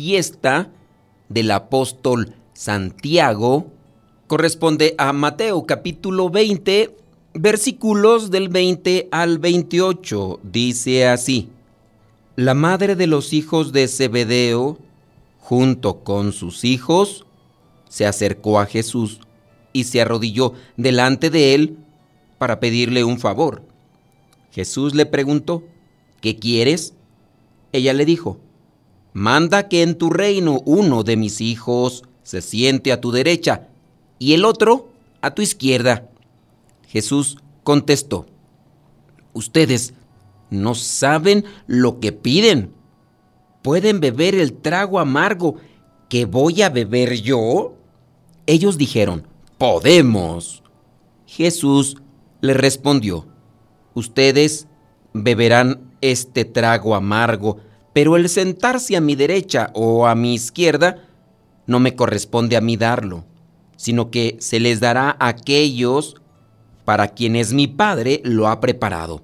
fiesta del apóstol Santiago corresponde a Mateo capítulo 20 versículos del 20 al 28. Dice así, la madre de los hijos de Zebedeo, junto con sus hijos, se acercó a Jesús y se arrodilló delante de él para pedirle un favor. Jesús le preguntó, ¿qué quieres? Ella le dijo, manda que en tu reino uno de mis hijos se siente a tu derecha y el otro a tu izquierda. Jesús contestó, ustedes no saben lo que piden. ¿Pueden beber el trago amargo que voy a beber yo? Ellos dijeron, podemos. Jesús le respondió, ustedes beberán este trago amargo, pero el sentarse a mi derecha o a mi izquierda no me corresponde a mí darlo, sino que se les dará a aquellos para quienes mi Padre lo ha preparado.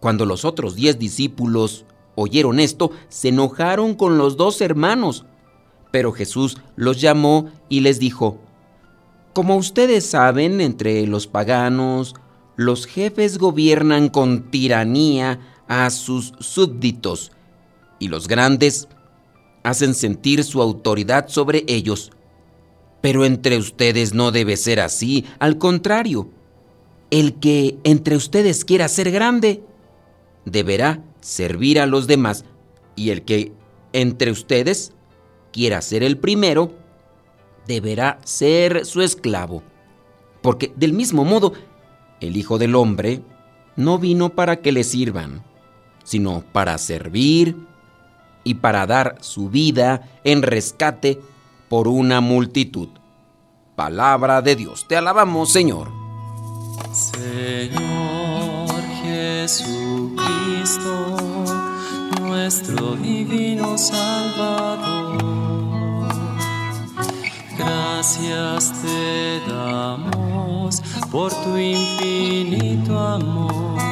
Cuando los otros diez discípulos oyeron esto, se enojaron con los dos hermanos, pero Jesús los llamó y les dijo, Como ustedes saben, entre los paganos, los jefes gobiernan con tiranía a sus súbditos y los grandes hacen sentir su autoridad sobre ellos. Pero entre ustedes no debe ser así, al contrario, el que entre ustedes quiera ser grande, deberá servir a los demás, y el que entre ustedes quiera ser el primero, deberá ser su esclavo. Porque del mismo modo, el Hijo del Hombre no vino para que le sirvan, sino para servir y para dar su vida en rescate por una multitud. Palabra de Dios, te alabamos Señor. Señor Jesucristo, nuestro divino Salvador, gracias te damos por tu infinito amor.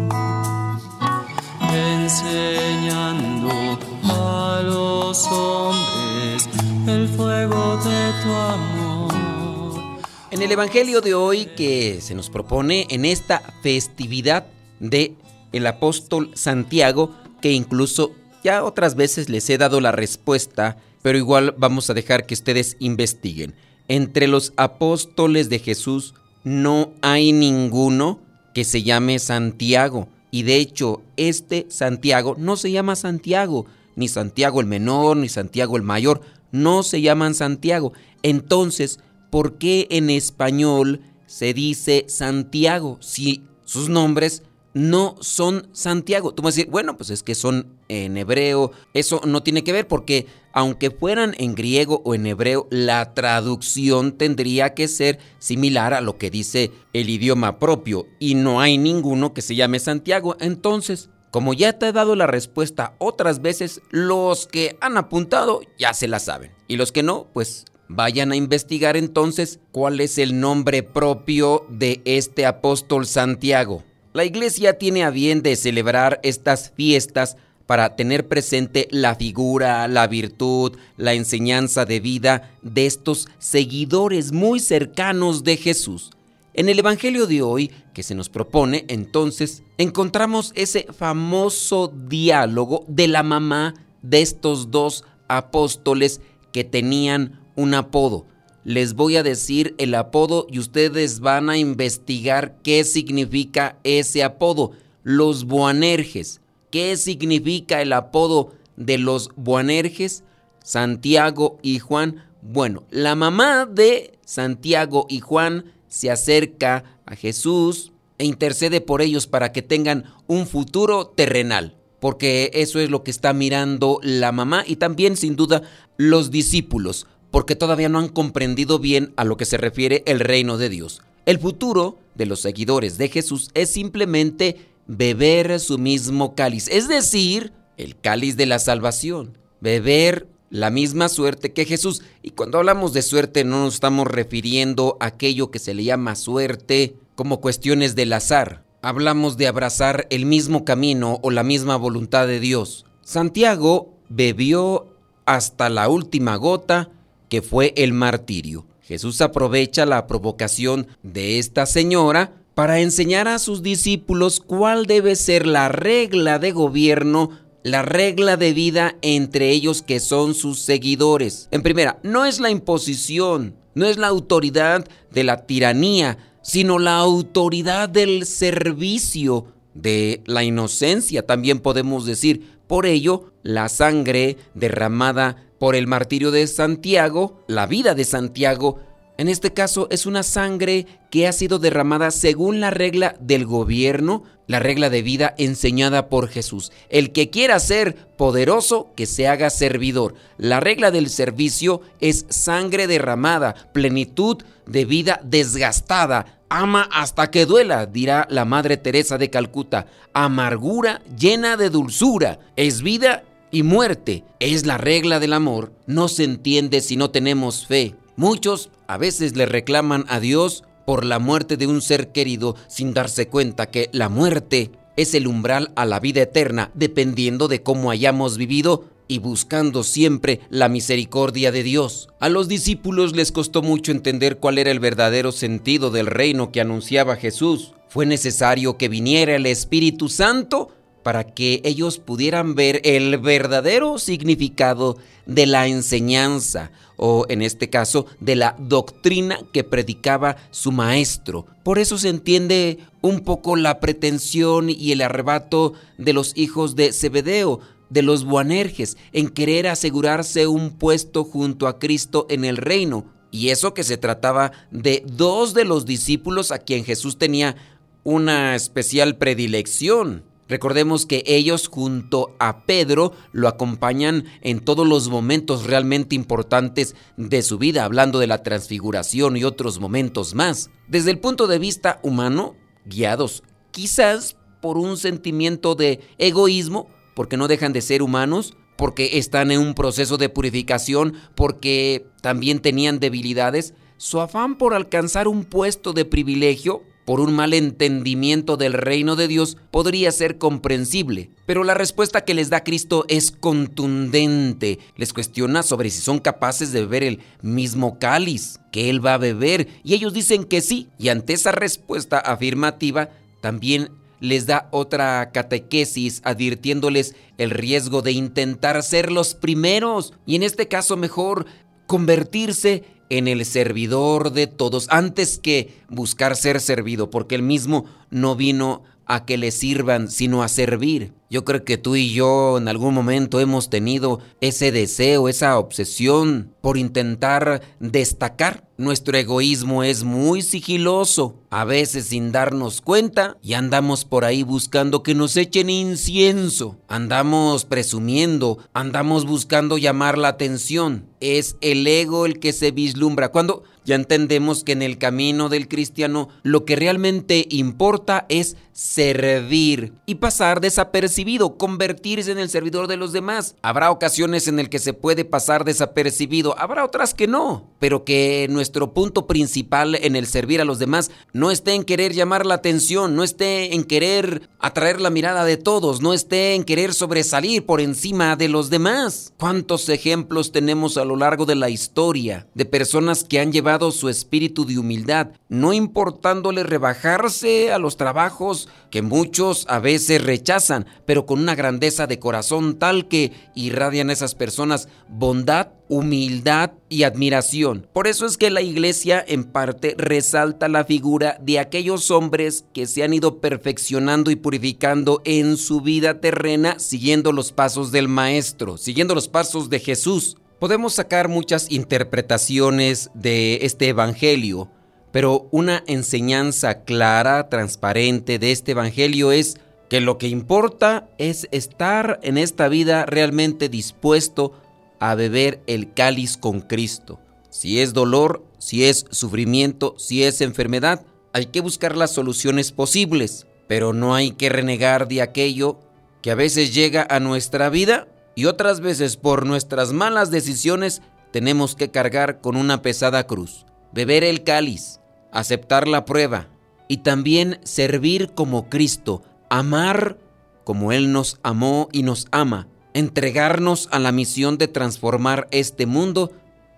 enseñando a los hombres el fuego de tu amor. En el Evangelio de hoy que se nos propone en esta festividad de el apóstol Santiago, que incluso ya otras veces les he dado la respuesta, pero igual vamos a dejar que ustedes investiguen. Entre los apóstoles de Jesús no hay ninguno que se llame Santiago. Y de hecho, este Santiago no se llama Santiago, ni Santiago el menor, ni Santiago el mayor, no se llaman Santiago. Entonces, ¿por qué en español se dice Santiago si sus nombres no son Santiago? Tú vas a decir, bueno, pues es que son en hebreo. Eso no tiene que ver porque aunque fueran en griego o en hebreo, la traducción tendría que ser similar a lo que dice el idioma propio y no hay ninguno que se llame Santiago. Entonces, como ya te he dado la respuesta otras veces, los que han apuntado ya se la saben y los que no, pues vayan a investigar entonces cuál es el nombre propio de este apóstol Santiago. La iglesia tiene a bien de celebrar estas fiestas para tener presente la figura, la virtud, la enseñanza de vida de estos seguidores muy cercanos de Jesús. En el Evangelio de hoy que se nos propone, entonces, encontramos ese famoso diálogo de la mamá de estos dos apóstoles que tenían un apodo. Les voy a decir el apodo y ustedes van a investigar qué significa ese apodo. Los Boanerges. ¿Qué significa el apodo de los Boanerges? Santiago y Juan. Bueno, la mamá de Santiago y Juan se acerca a Jesús e intercede por ellos para que tengan un futuro terrenal, porque eso es lo que está mirando la mamá y también sin duda los discípulos, porque todavía no han comprendido bien a lo que se refiere el reino de Dios. El futuro de los seguidores de Jesús es simplemente beber su mismo cáliz, es decir, el cáliz de la salvación, beber la misma suerte que Jesús. Y cuando hablamos de suerte no nos estamos refiriendo a aquello que se le llama suerte como cuestiones del azar. Hablamos de abrazar el mismo camino o la misma voluntad de Dios. Santiago bebió hasta la última gota que fue el martirio. Jesús aprovecha la provocación de esta señora para enseñar a sus discípulos cuál debe ser la regla de gobierno la regla de vida entre ellos que son sus seguidores. En primera, no es la imposición, no es la autoridad de la tiranía, sino la autoridad del servicio, de la inocencia, también podemos decir. Por ello, la sangre derramada por el martirio de Santiago, la vida de Santiago, en este caso es una sangre que ha sido derramada según la regla del gobierno, la regla de vida enseñada por Jesús. El que quiera ser poderoso, que se haga servidor. La regla del servicio es sangre derramada, plenitud de vida desgastada. Ama hasta que duela, dirá la Madre Teresa de Calcuta. Amargura llena de dulzura. Es vida y muerte. Es la regla del amor. No se entiende si no tenemos fe. Muchos a veces le reclaman a Dios por la muerte de un ser querido sin darse cuenta que la muerte es el umbral a la vida eterna dependiendo de cómo hayamos vivido y buscando siempre la misericordia de Dios. A los discípulos les costó mucho entender cuál era el verdadero sentido del reino que anunciaba Jesús. Fue necesario que viniera el Espíritu Santo para que ellos pudieran ver el verdadero significado de la enseñanza o en este caso de la doctrina que predicaba su maestro. Por eso se entiende un poco la pretensión y el arrebato de los hijos de Zebedeo, de los Boanerges, en querer asegurarse un puesto junto a Cristo en el reino. Y eso que se trataba de dos de los discípulos a quien Jesús tenía una especial predilección. Recordemos que ellos junto a Pedro lo acompañan en todos los momentos realmente importantes de su vida, hablando de la transfiguración y otros momentos más. Desde el punto de vista humano, guiados quizás por un sentimiento de egoísmo, porque no dejan de ser humanos, porque están en un proceso de purificación, porque también tenían debilidades, su afán por alcanzar un puesto de privilegio por un mal entendimiento del reino de Dios podría ser comprensible, pero la respuesta que les da Cristo es contundente. Les cuestiona sobre si son capaces de beber el mismo cáliz que Él va a beber. Y ellos dicen que sí, y ante esa respuesta afirmativa también les da otra catequesis advirtiéndoles el riesgo de intentar ser los primeros. Y en este caso mejor convertirse en el servidor de todos antes que buscar ser servido, porque él mismo no vino a que le sirvan, sino a servir. Yo creo que tú y yo en algún momento hemos tenido ese deseo, esa obsesión por intentar destacar. Nuestro egoísmo es muy sigiloso, a veces sin darnos cuenta, y andamos por ahí buscando que nos echen incienso. Andamos presumiendo, andamos buscando llamar la atención. Es el ego el que se vislumbra. Cuando ya entendemos que en el camino del cristiano lo que realmente importa es servir y pasar desapercibido, convertirse en el servidor de los demás. Habrá ocasiones en el que se puede pasar desapercibido, habrá otras que no, pero que nuestro punto principal en el servir a los demás no esté en querer llamar la atención, no esté en querer atraer la mirada de todos, no esté en querer sobresalir por encima de los demás. ¿Cuántos ejemplos tenemos a lo largo de la historia de personas que han llevado su espíritu de humildad, no importándole rebajarse a los trabajos que muchos a veces rechazan, pero con una grandeza de corazón tal que irradian a esas personas bondad, humildad y admiración. Por eso es que la iglesia en parte resalta la figura de aquellos hombres que se han ido perfeccionando y purificando en su vida terrena siguiendo los pasos del Maestro, siguiendo los pasos de Jesús. Podemos sacar muchas interpretaciones de este Evangelio, pero una enseñanza clara, transparente de este Evangelio es que lo que importa es estar en esta vida realmente dispuesto a beber el cáliz con Cristo. Si es dolor, si es sufrimiento, si es enfermedad, hay que buscar las soluciones posibles, pero no hay que renegar de aquello que a veces llega a nuestra vida y otras veces por nuestras malas decisiones tenemos que cargar con una pesada cruz, beber el cáliz, aceptar la prueba y también servir como Cristo, amar como Él nos amó y nos ama, entregarnos a la misión de transformar este mundo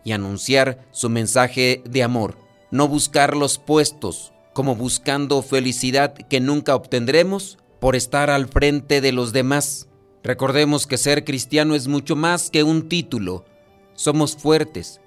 y anunciar su mensaje de amor, no buscar los puestos como buscando felicidad que nunca obtendremos por estar al frente de los demás Recordemos que ser cristiano es mucho más que un título. Somos fuertes,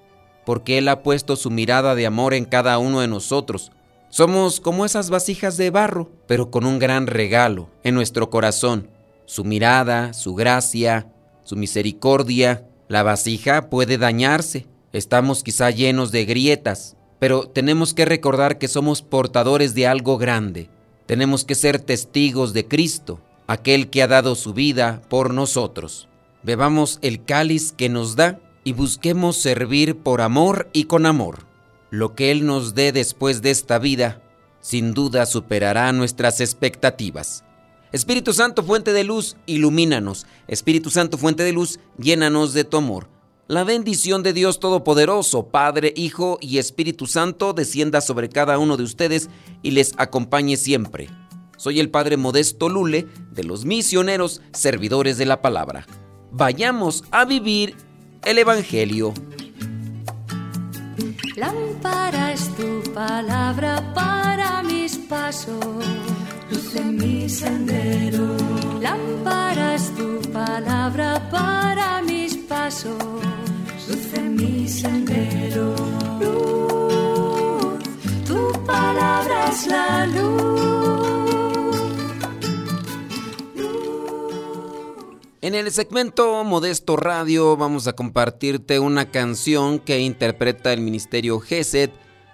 porque Él ha puesto su mirada de amor en cada uno de nosotros. Somos como esas vasijas de barro, pero con un gran regalo en nuestro corazón. Su mirada, su gracia, su misericordia. La vasija puede dañarse. Estamos quizá llenos de grietas, pero tenemos que recordar que somos portadores de algo grande. Tenemos que ser testigos de Cristo aquel que ha dado su vida por nosotros. Bebamos el cáliz que nos da y busquemos servir por amor y con amor. Lo que Él nos dé después de esta vida, sin duda superará nuestras expectativas. Espíritu Santo, fuente de luz, ilumínanos. Espíritu Santo, fuente de luz, llénanos de tu amor. La bendición de Dios Todopoderoso, Padre, Hijo y Espíritu Santo, descienda sobre cada uno de ustedes y les acompañe siempre soy el Padre Modesto Lule de los misioneros servidores de la palabra. Vayamos a vivir el Evangelio. Lámpara es tu palabra para mis pasos, luz en mi sendero. Lámpara es tu palabra para mis pasos, luz en mi sendero. Luz, tu palabra es la luz En el segmento Modesto Radio vamos a compartirte una canción que interpreta el Ministerio GESET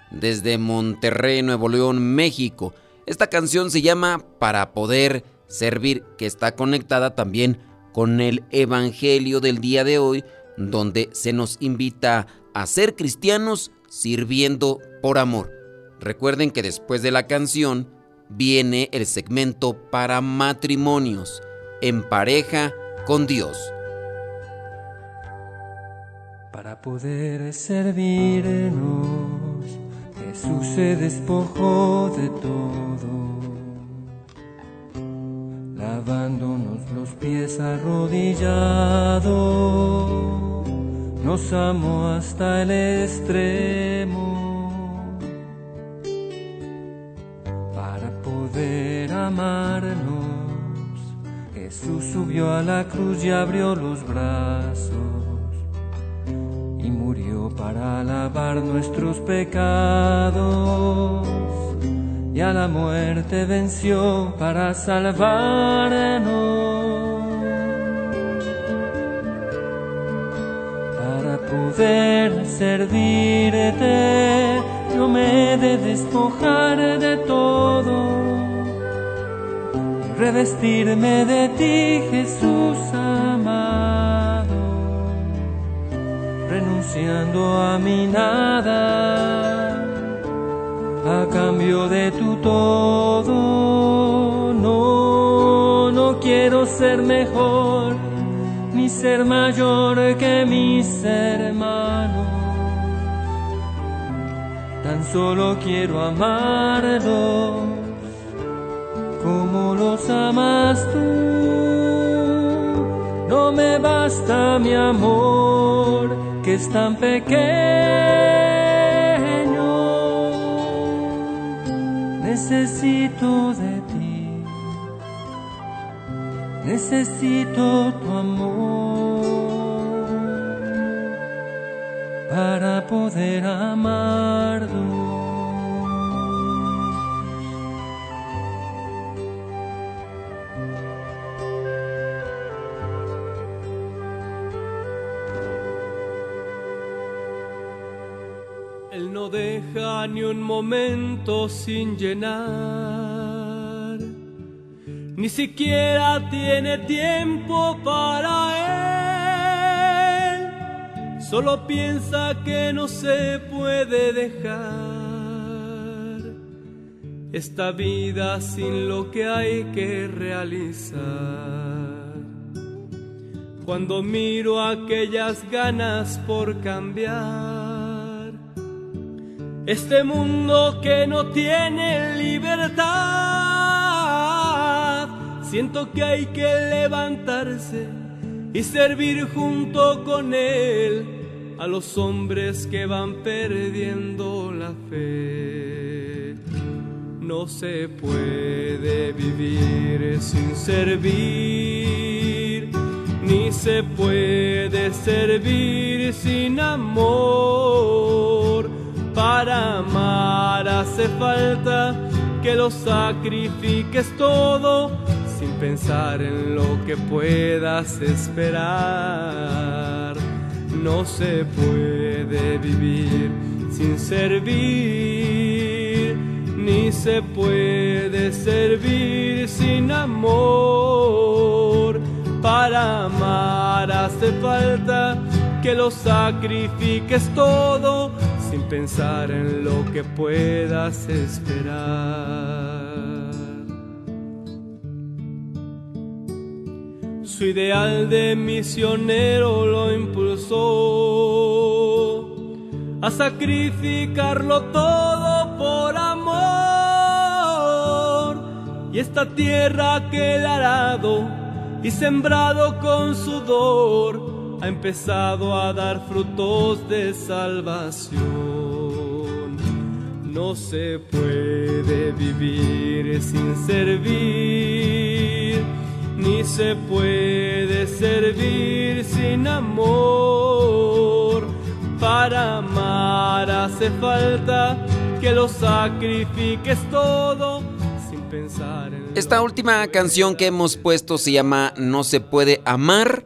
desde Monterrey, Nuevo León, México. Esta canción se llama Para poder servir, que está conectada también con el Evangelio del día de hoy, donde se nos invita a ser cristianos sirviendo por amor. Recuerden que después de la canción viene el segmento para matrimonios, en pareja, con Dios. Para poder servirnos, Jesús se despojó de todo, lavándonos los pies arrodillados, nos amó hasta el extremo. Para poder amarnos, Jesús subió a la cruz y abrió los brazos y murió para lavar nuestros pecados y a la muerte venció para salvarnos. Para poder servirte, yo me he de de todo revestirme de ti, Jesús amado, renunciando a mi nada, a cambio de tu todo. No, no quiero ser mejor, ni ser mayor que mis hermanos. Tan solo quiero amarlos como los amas tú. No me basta mi amor, que es tan pequeño. Necesito de ti, necesito tu amor para poder amarlo. Un momento sin llenar, ni siquiera tiene tiempo para él, solo piensa que no se puede dejar. Esta vida sin lo que hay que realizar. Cuando miro aquellas ganas por cambiar, este mundo que no tiene libertad. Siento que hay que levantarse y servir junto con él a los hombres que van perdiendo la fe. No se puede vivir sin servir, ni se puede servir sin amor falta que lo sacrifiques todo sin pensar en lo que puedas esperar. No se puede vivir sin servir, ni se puede servir sin amor. Para amar hace falta que lo sacrifiques todo sin pensar en lo que puedas esperar. Su ideal de misionero lo impulsó a sacrificarlo todo por amor. Y esta tierra que él arado y sembrado con sudor ha empezado a dar frutos de salvación. No se puede vivir sin servir, ni se puede servir sin amor. Para amar hace falta que lo sacrifiques todo sin pensar en... Esta última canción que hemos puesto se llama No se puede amar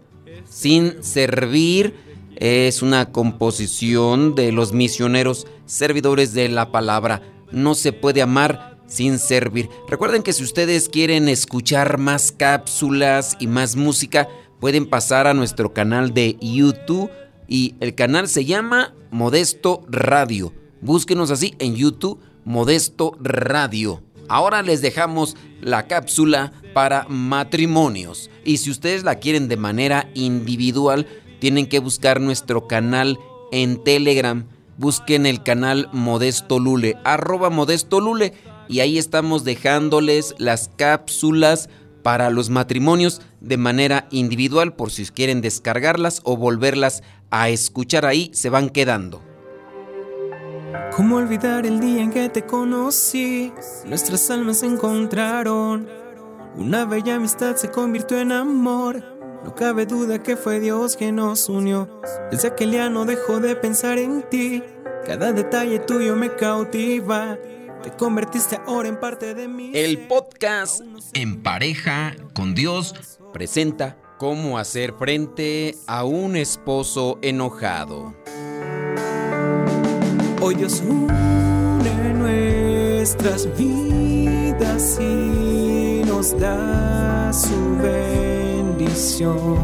sin servir. Es una composición de los misioneros servidores de la palabra. No se puede amar sin servir. Recuerden que si ustedes quieren escuchar más cápsulas y más música, pueden pasar a nuestro canal de YouTube y el canal se llama Modesto Radio. Búsquenos así en YouTube, Modesto Radio. Ahora les dejamos la cápsula para matrimonios. Y si ustedes la quieren de manera individual, tienen que buscar nuestro canal en Telegram. Busquen el canal Modesto Lule, arroba Modesto Lule. Y ahí estamos dejándoles las cápsulas para los matrimonios de manera individual por si quieren descargarlas o volverlas a escuchar ahí, se van quedando. ¿Cómo olvidar el día en que te conocí? Nuestras almas se encontraron. Una bella amistad se convirtió en amor. No cabe duda que fue Dios quien nos unió. Desde aquel día no dejó de pensar en ti. Cada detalle tuyo me cautiva. Te convertiste ahora en parte de mí. El podcast En pareja con Dios presenta cómo hacer frente a un esposo enojado. Hoy une nuestras vidas y nos da su bendición.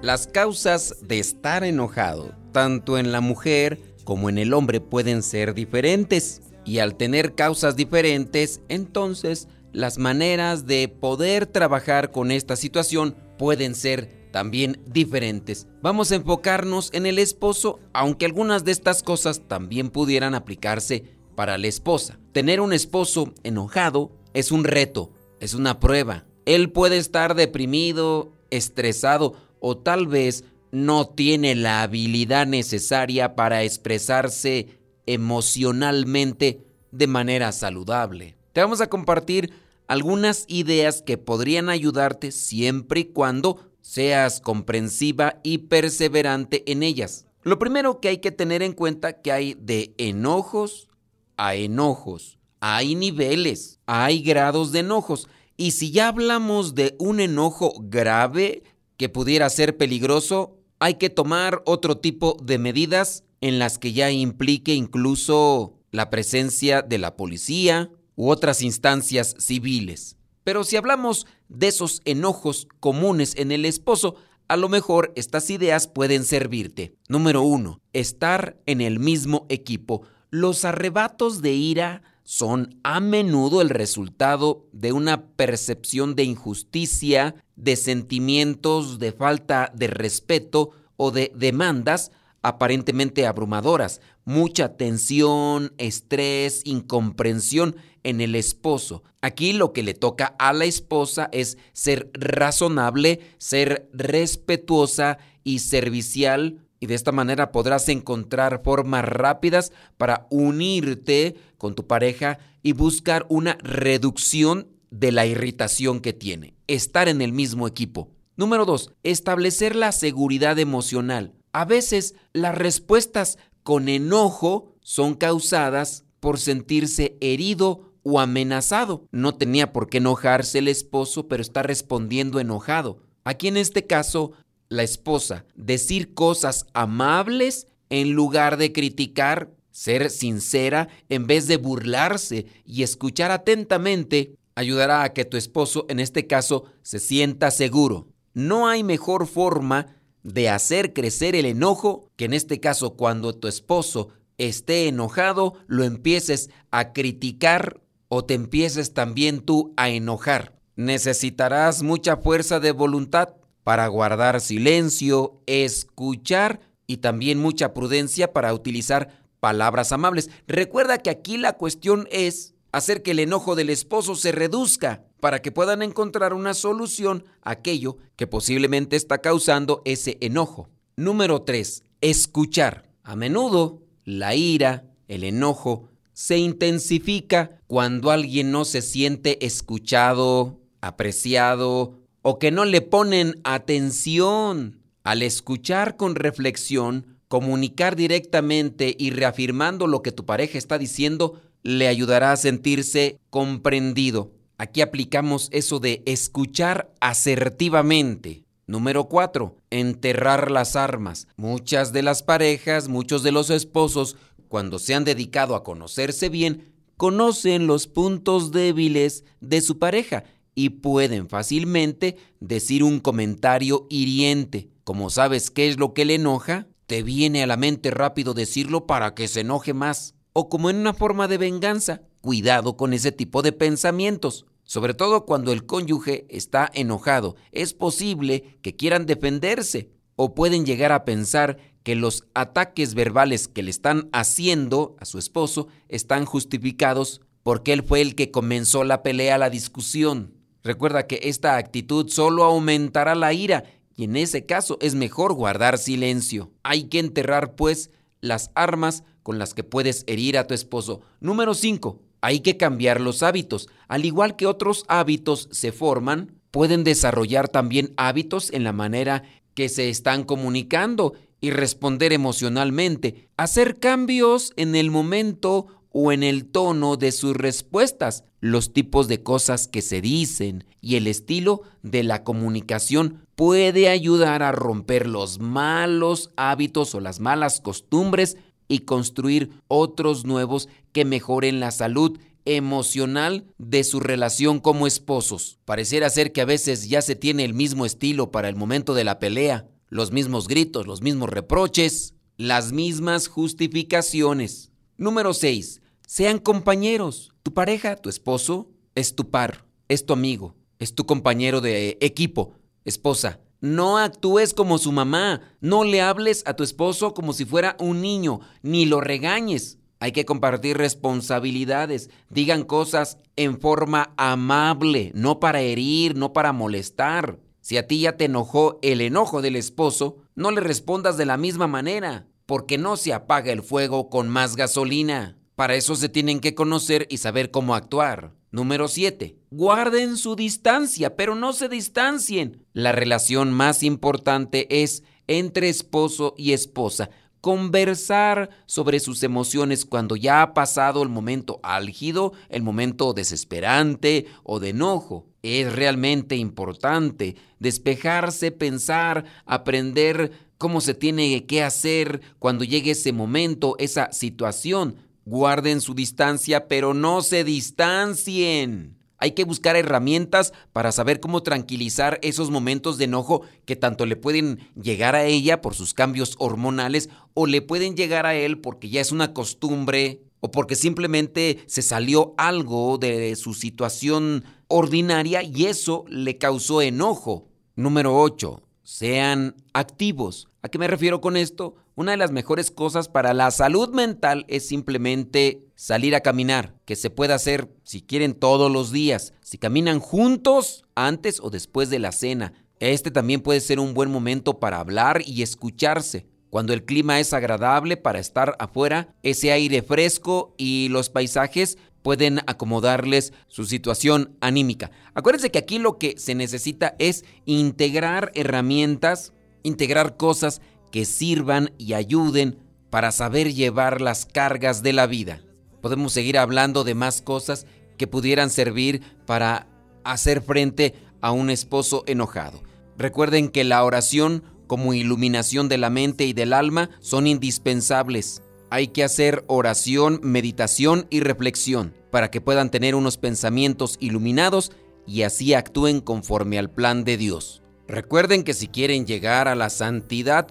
Las causas de estar enojado, tanto en la mujer como en el hombre, pueden ser diferentes. Y al tener causas diferentes, entonces las maneras de poder trabajar con esta situación pueden ser también diferentes. Vamos a enfocarnos en el esposo, aunque algunas de estas cosas también pudieran aplicarse para la esposa. Tener un esposo enojado es un reto, es una prueba. Él puede estar deprimido, estresado o tal vez no tiene la habilidad necesaria para expresarse emocionalmente de manera saludable. Te vamos a compartir algunas ideas que podrían ayudarte siempre y cuando seas comprensiva y perseverante en ellas. Lo primero que hay que tener en cuenta que hay de enojos a enojos. Hay niveles, hay grados de enojos. Y si ya hablamos de un enojo grave que pudiera ser peligroso, hay que tomar otro tipo de medidas en las que ya implique incluso la presencia de la policía u otras instancias civiles. Pero si hablamos de esos enojos comunes en el esposo, a lo mejor estas ideas pueden servirte. Número uno, estar en el mismo equipo. Los arrebatos de ira son a menudo el resultado de una percepción de injusticia, de sentimientos de falta de respeto o de demandas aparentemente abrumadoras, mucha tensión, estrés, incomprensión en el esposo. Aquí lo que le toca a la esposa es ser razonable, ser respetuosa y servicial y de esta manera podrás encontrar formas rápidas para unirte con tu pareja y buscar una reducción de la irritación que tiene. Estar en el mismo equipo. Número dos, establecer la seguridad emocional. A veces las respuestas con enojo son causadas por sentirse herido o amenazado. No tenía por qué enojarse el esposo, pero está respondiendo enojado. Aquí en este caso la esposa decir cosas amables en lugar de criticar, ser sincera en vez de burlarse y escuchar atentamente ayudará a que tu esposo en este caso se sienta seguro. No hay mejor forma de hacer crecer el enojo que en este caso cuando tu esposo esté enojado lo empieces a criticar o te empieces también tú a enojar. Necesitarás mucha fuerza de voluntad para guardar silencio, escuchar y también mucha prudencia para utilizar palabras amables. Recuerda que aquí la cuestión es hacer que el enojo del esposo se reduzca para que puedan encontrar una solución a aquello que posiblemente está causando ese enojo. Número 3. Escuchar. A menudo la ira, el enojo, se intensifica cuando alguien no se siente escuchado, apreciado o que no le ponen atención. Al escuchar con reflexión, comunicar directamente y reafirmando lo que tu pareja está diciendo, le ayudará a sentirse comprendido. Aquí aplicamos eso de escuchar asertivamente. Número 4. Enterrar las armas. Muchas de las parejas, muchos de los esposos, cuando se han dedicado a conocerse bien, conocen los puntos débiles de su pareja y pueden fácilmente decir un comentario hiriente. Como sabes qué es lo que le enoja, te viene a la mente rápido decirlo para que se enoje más. O como en una forma de venganza. Cuidado con ese tipo de pensamientos. Sobre todo cuando el cónyuge está enojado. Es posible que quieran defenderse o pueden llegar a pensar que los ataques verbales que le están haciendo a su esposo están justificados porque él fue el que comenzó la pelea, la discusión. Recuerda que esta actitud solo aumentará la ira y en ese caso es mejor guardar silencio. Hay que enterrar pues las armas con las que puedes herir a tu esposo. Número 5. Hay que cambiar los hábitos. Al igual que otros hábitos se forman, pueden desarrollar también hábitos en la manera que se están comunicando y responder emocionalmente. Hacer cambios en el momento o en el tono de sus respuestas, los tipos de cosas que se dicen y el estilo de la comunicación puede ayudar a romper los malos hábitos o las malas costumbres y construir otros nuevos que mejoren la salud emocional de su relación como esposos. Pareciera ser que a veces ya se tiene el mismo estilo para el momento de la pelea, los mismos gritos, los mismos reproches, las mismas justificaciones. Número 6. Sean compañeros. Tu pareja, tu esposo, es tu par, es tu amigo, es tu compañero de equipo. Esposa, no actúes como su mamá. No le hables a tu esposo como si fuera un niño, ni lo regañes. Hay que compartir responsabilidades. Digan cosas en forma amable, no para herir, no para molestar. Si a ti ya te enojó el enojo del esposo, no le respondas de la misma manera porque no se apaga el fuego con más gasolina. Para eso se tienen que conocer y saber cómo actuar. Número 7. Guarden su distancia, pero no se distancien. La relación más importante es entre esposo y esposa. Conversar sobre sus emociones cuando ya ha pasado el momento álgido, el momento desesperante o de enojo. Es realmente importante despejarse, pensar, aprender cómo se tiene que hacer cuando llegue ese momento, esa situación. Guarden su distancia, pero no se distancien. Hay que buscar herramientas para saber cómo tranquilizar esos momentos de enojo que tanto le pueden llegar a ella por sus cambios hormonales o le pueden llegar a él porque ya es una costumbre o porque simplemente se salió algo de su situación ordinaria y eso le causó enojo. Número 8. Sean activos. ¿A qué me refiero con esto? Una de las mejores cosas para la salud mental es simplemente salir a caminar, que se puede hacer si quieren todos los días, si caminan juntos antes o después de la cena. Este también puede ser un buen momento para hablar y escucharse. Cuando el clima es agradable para estar afuera, ese aire fresco y los paisajes pueden acomodarles su situación anímica. Acuérdense que aquí lo que se necesita es integrar herramientas integrar cosas que sirvan y ayuden para saber llevar las cargas de la vida. Podemos seguir hablando de más cosas que pudieran servir para hacer frente a un esposo enojado. Recuerden que la oración como iluminación de la mente y del alma son indispensables. Hay que hacer oración, meditación y reflexión para que puedan tener unos pensamientos iluminados y así actúen conforme al plan de Dios. Recuerden que si quieren llegar a la santidad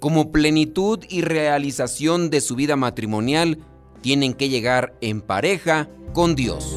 como plenitud y realización de su vida matrimonial, tienen que llegar en pareja con Dios.